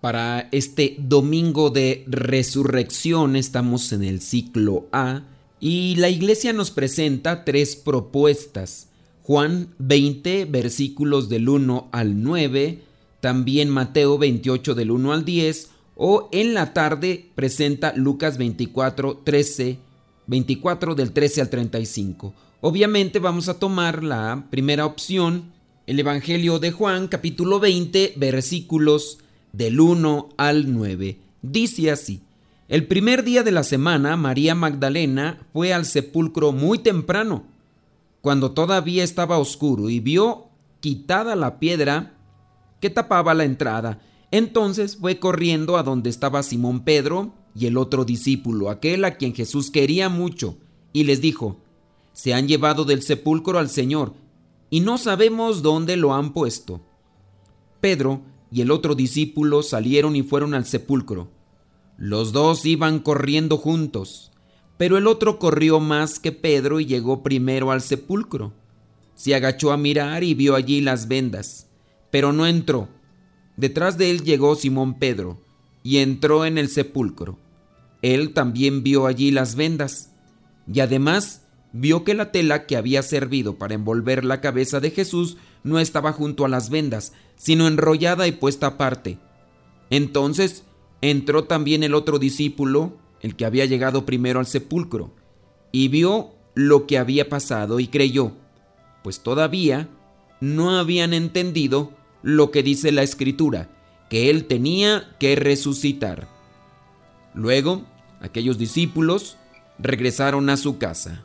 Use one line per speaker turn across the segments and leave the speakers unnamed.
para este domingo de resurrección, estamos en el ciclo A, y la iglesia nos presenta tres propuestas. Juan 20, versículos del 1 al 9, también Mateo 28 del 1 al 10, o en la tarde presenta Lucas 24, 13, 24 del 13 al 35. Obviamente vamos a tomar la primera opción, el Evangelio de Juan capítulo 20, versículos del 1 al 9. Dice así, el primer día de la semana María Magdalena fue al sepulcro muy temprano, cuando todavía estaba oscuro, y vio quitada la piedra que tapaba la entrada. Entonces fue corriendo a donde estaba Simón Pedro y el otro discípulo, aquel a quien Jesús quería mucho, y les dijo, se han llevado del sepulcro al Señor, y no sabemos dónde lo han puesto. Pedro y el otro discípulo salieron y fueron al sepulcro. Los dos iban corriendo juntos, pero el otro corrió más que Pedro y llegó primero al sepulcro. Se agachó a mirar y vio allí las vendas, pero no entró. Detrás de él llegó Simón Pedro y entró en el sepulcro. Él también vio allí las vendas y además vio que la tela que había servido para envolver la cabeza de Jesús no estaba junto a las vendas, sino enrollada y puesta aparte. Entonces entró también el otro discípulo, el que había llegado primero al sepulcro, y vio lo que había pasado y creyó, pues todavía no habían entendido lo que dice la escritura, que él tenía que resucitar. Luego, aquellos discípulos regresaron a su casa.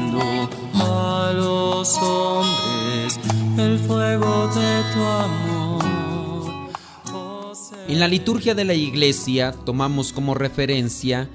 hombres el fuego de tu amor.
En la liturgia de la iglesia tomamos como referencia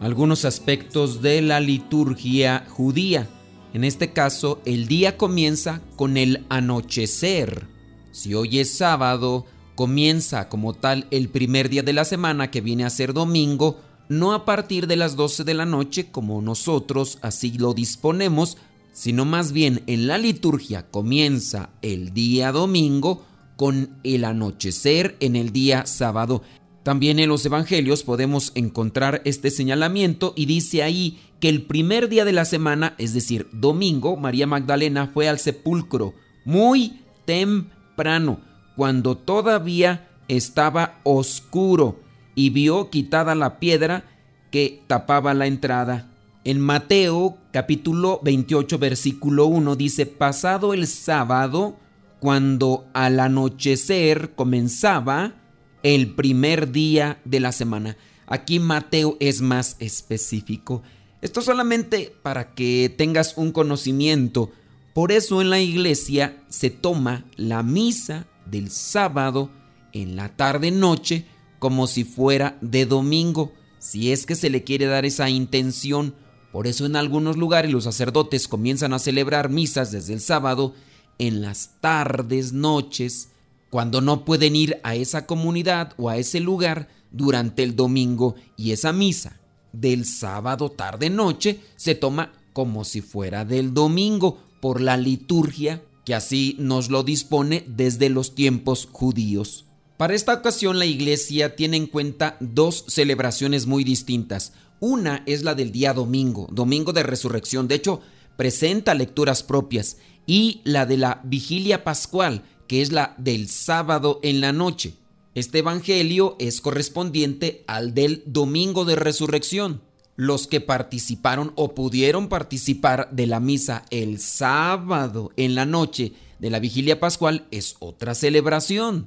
algunos aspectos de la liturgia judía. En este caso, el día comienza con el anochecer. Si hoy es sábado, comienza como tal el primer día de la semana que viene a ser domingo, no a partir de las 12 de la noche como nosotros así lo disponemos, sino más bien en la liturgia comienza el día domingo con el anochecer en el día sábado. También en los evangelios podemos encontrar este señalamiento y dice ahí que el primer día de la semana, es decir, domingo, María Magdalena fue al sepulcro muy temprano, cuando todavía estaba oscuro, y vio quitada la piedra que tapaba la entrada. En Mateo capítulo 28 versículo 1 dice, pasado el sábado, cuando al anochecer comenzaba el primer día de la semana. Aquí Mateo es más específico. Esto solamente para que tengas un conocimiento. Por eso en la iglesia se toma la misa del sábado en la tarde noche como si fuera de domingo, si es que se le quiere dar esa intención. Por eso en algunos lugares los sacerdotes comienzan a celebrar misas desde el sábado en las tardes, noches, cuando no pueden ir a esa comunidad o a ese lugar durante el domingo y esa misa del sábado tarde noche se toma como si fuera del domingo por la liturgia que así nos lo dispone desde los tiempos judíos. Para esta ocasión la iglesia tiene en cuenta dos celebraciones muy distintas. Una es la del día domingo, domingo de resurrección. De hecho, presenta lecturas propias. Y la de la vigilia pascual, que es la del sábado en la noche. Este evangelio es correspondiente al del domingo de resurrección. Los que participaron o pudieron participar de la misa el sábado en la noche de la vigilia pascual es otra celebración.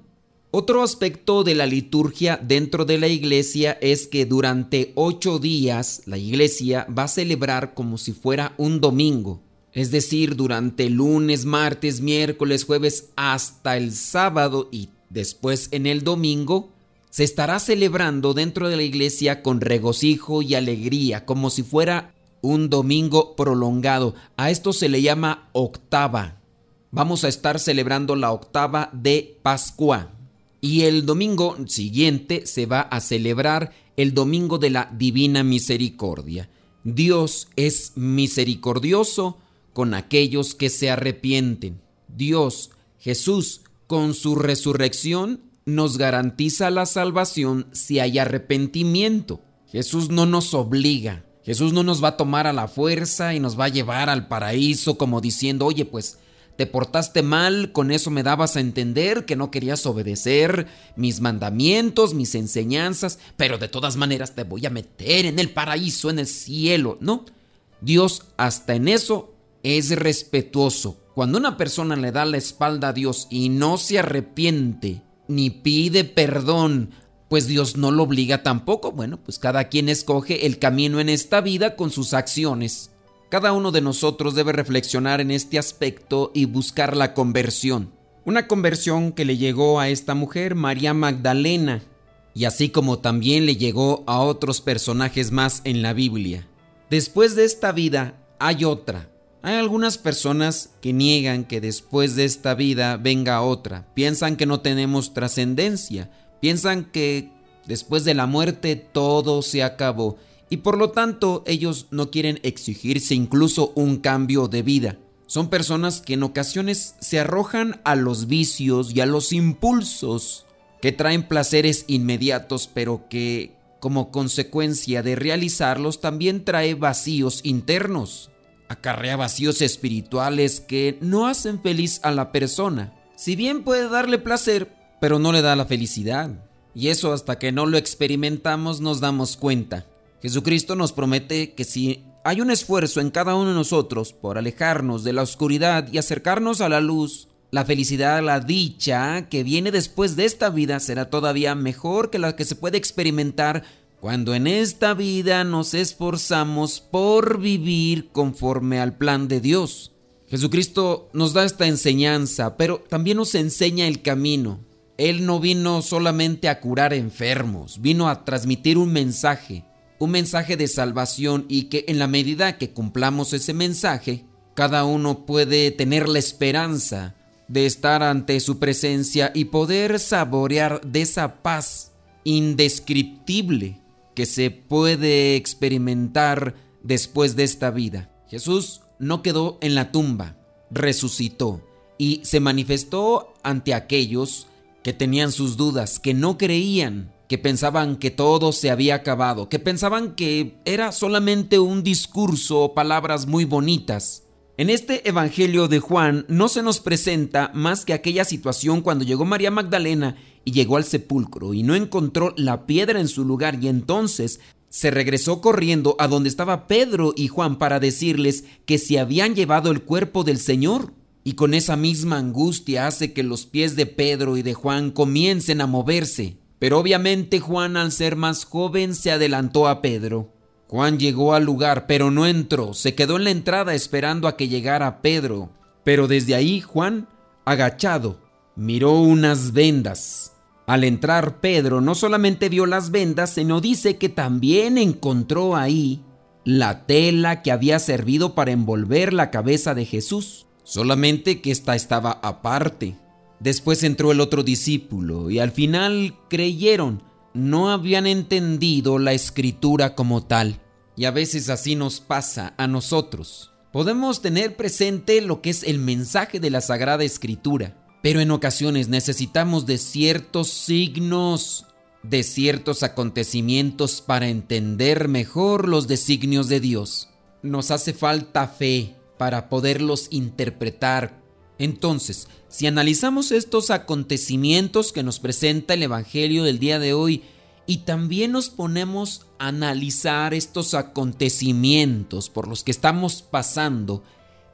Otro aspecto de la liturgia dentro de la iglesia es que durante ocho días la iglesia va a celebrar como si fuera un domingo. Es decir, durante lunes, martes, miércoles, jueves hasta el sábado y después en el domingo, se estará celebrando dentro de la iglesia con regocijo y alegría, como si fuera un domingo prolongado. A esto se le llama octava. Vamos a estar celebrando la octava de Pascua. Y el domingo siguiente se va a celebrar el domingo de la Divina Misericordia. Dios es misericordioso con aquellos que se arrepienten. Dios, Jesús, con su resurrección, nos garantiza la salvación si hay arrepentimiento. Jesús no nos obliga. Jesús no nos va a tomar a la fuerza y nos va a llevar al paraíso como diciendo, oye, pues te portaste mal, con eso me dabas a entender que no querías obedecer mis mandamientos, mis enseñanzas, pero de todas maneras te voy a meter en el paraíso, en el cielo. No, Dios hasta en eso es respetuoso. Cuando una persona le da la espalda a Dios y no se arrepiente ni pide perdón, pues Dios no lo obliga tampoco. Bueno, pues cada quien escoge el camino en esta vida con sus acciones. Cada uno de nosotros debe reflexionar en este aspecto y buscar la conversión. Una conversión que le llegó a esta mujer, María Magdalena, y así como también le llegó a otros personajes más en la Biblia. Después de esta vida hay otra. Hay algunas personas que niegan que después de esta vida venga otra. Piensan que no tenemos trascendencia. Piensan que después de la muerte todo se acabó y por lo tanto ellos no quieren exigirse incluso un cambio de vida. Son personas que en ocasiones se arrojan a los vicios y a los impulsos que traen placeres inmediatos pero que como consecuencia de realizarlos también trae vacíos internos. Acarrea vacíos espirituales que no hacen feliz a la persona. Si bien puede darle placer, pero no le da la felicidad. Y eso hasta que no lo experimentamos nos damos cuenta. Jesucristo nos promete que si hay un esfuerzo en cada uno de nosotros por alejarnos de la oscuridad y acercarnos a la luz, la felicidad, la dicha que viene después de esta vida será todavía mejor que la que se puede experimentar cuando en esta vida nos esforzamos por vivir conforme al plan de Dios. Jesucristo nos da esta enseñanza, pero también nos enseña el camino. Él no vino solamente a curar enfermos, vino a transmitir un mensaje un mensaje de salvación y que en la medida que cumplamos ese mensaje, cada uno puede tener la esperanza de estar ante su presencia y poder saborear de esa paz indescriptible que se puede experimentar después de esta vida. Jesús no quedó en la tumba, resucitó y se manifestó ante aquellos que tenían sus dudas, que no creían que pensaban que todo se había acabado, que pensaban que era solamente un discurso o palabras muy bonitas. En este Evangelio de Juan no se nos presenta más que aquella situación cuando llegó María Magdalena y llegó al sepulcro y no encontró la piedra en su lugar y entonces se regresó corriendo a donde estaba Pedro y Juan para decirles que se habían llevado el cuerpo del Señor. Y con esa misma angustia hace que los pies de Pedro y de Juan comiencen a moverse. Pero obviamente Juan al ser más joven se adelantó a Pedro. Juan llegó al lugar, pero no entró, se quedó en la entrada esperando a que llegara Pedro. Pero desde ahí Juan, agachado, miró unas vendas. Al entrar Pedro no solamente vio las vendas, sino dice que también encontró ahí la tela que había servido para envolver la cabeza de Jesús, solamente que ésta estaba aparte. Después entró el otro discípulo y al final creyeron. No habían entendido la escritura como tal. Y a veces así nos pasa a nosotros. Podemos tener presente lo que es el mensaje de la Sagrada Escritura, pero en ocasiones necesitamos de ciertos signos, de ciertos acontecimientos para entender mejor los designios de Dios. Nos hace falta fe para poderlos interpretar. Entonces, si analizamos estos acontecimientos que nos presenta el Evangelio del día de hoy, y también nos ponemos a analizar estos acontecimientos por los que estamos pasando,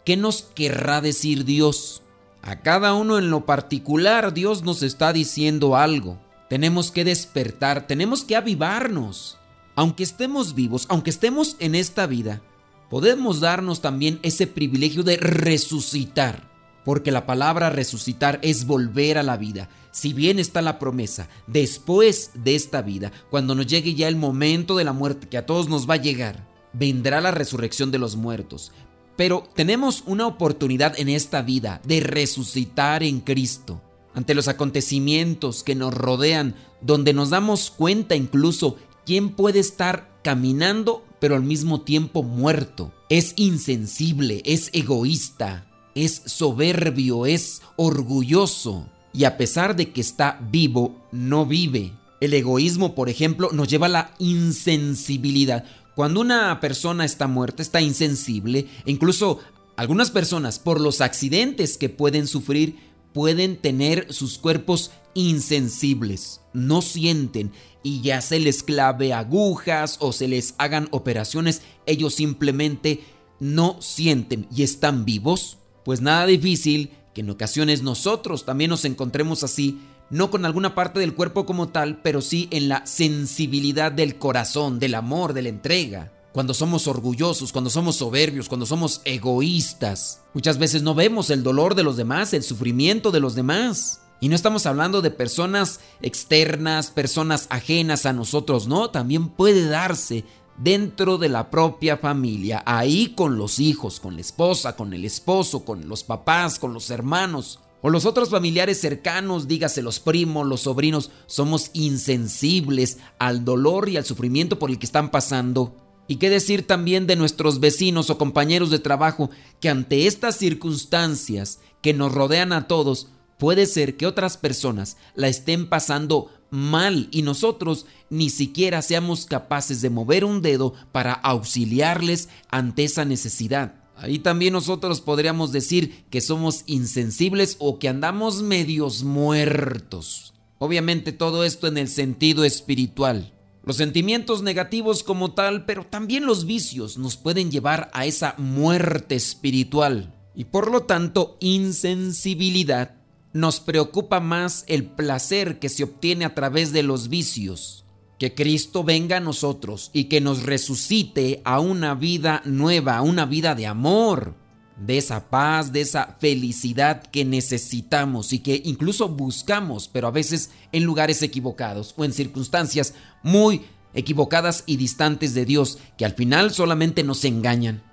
¿qué nos querrá decir Dios? A cada uno en lo particular Dios nos está diciendo algo. Tenemos que despertar, tenemos que avivarnos. Aunque estemos vivos, aunque estemos en esta vida, podemos darnos también ese privilegio de resucitar porque la palabra resucitar es volver a la vida. Si bien está la promesa, después de esta vida, cuando nos llegue ya el momento de la muerte, que a todos nos va a llegar, vendrá la resurrección de los muertos. Pero tenemos una oportunidad en esta vida de resucitar en Cristo. Ante los acontecimientos que nos rodean, donde nos damos cuenta incluso quién puede estar caminando pero al mismo tiempo muerto. Es insensible, es egoísta, es soberbio, es orgulloso y a pesar de que está vivo, no vive. El egoísmo, por ejemplo, nos lleva a la insensibilidad. Cuando una persona está muerta, está insensible incluso algunas personas, por los accidentes que pueden sufrir, pueden tener sus cuerpos insensibles, no sienten y ya se les clave agujas o se les hagan operaciones, ellos simplemente no sienten y están vivos. Pues nada difícil que en ocasiones nosotros también nos encontremos así, no con alguna parte del cuerpo como tal, pero sí en la sensibilidad del corazón, del amor, de la entrega. Cuando somos orgullosos, cuando somos soberbios, cuando somos egoístas. Muchas veces no vemos el dolor de los demás, el sufrimiento de los demás. Y no estamos hablando de personas externas, personas ajenas a nosotros, no, también puede darse dentro de la propia familia, ahí con los hijos, con la esposa, con el esposo, con los papás, con los hermanos o los otros familiares cercanos, dígase los primos, los sobrinos, somos insensibles al dolor y al sufrimiento por el que están pasando. ¿Y qué decir también de nuestros vecinos o compañeros de trabajo que ante estas circunstancias que nos rodean a todos, puede ser que otras personas la estén pasando mal y nosotros ni siquiera seamos capaces de mover un dedo para auxiliarles ante esa necesidad. Ahí también nosotros podríamos decir que somos insensibles o que andamos medios muertos. Obviamente todo esto en el sentido espiritual. Los sentimientos negativos como tal, pero también los vicios nos pueden llevar a esa muerte espiritual y por lo tanto insensibilidad nos preocupa más el placer que se obtiene a través de los vicios. Que Cristo venga a nosotros y que nos resucite a una vida nueva, a una vida de amor, de esa paz, de esa felicidad que necesitamos y que incluso buscamos, pero a veces en lugares equivocados o en circunstancias muy equivocadas y distantes de Dios, que al final solamente nos engañan.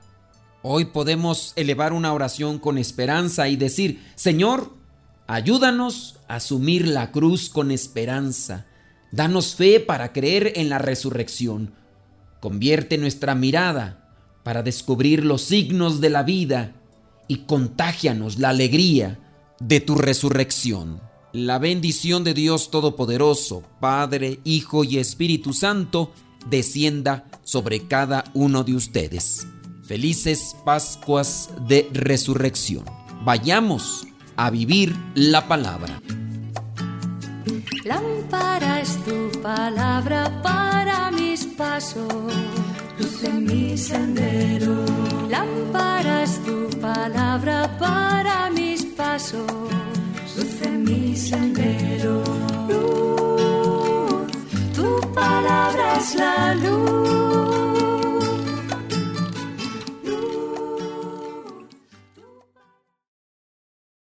Hoy podemos elevar una oración con esperanza y decir, Señor, Ayúdanos a asumir la cruz con esperanza. Danos fe para creer en la resurrección. Convierte nuestra mirada para descubrir los signos de la vida y contágianos la alegría de tu resurrección. La bendición de Dios Todopoderoso, Padre, Hijo y Espíritu Santo, descienda sobre cada uno de ustedes. Felices Pascuas de Resurrección. Vayamos a vivir la palabra.
Lámpara es tu palabra para mis pasos, luz en mi sendero. Lámpara es tu palabra para mis pasos, luz en mi sendero. Luz, tu palabra es la luz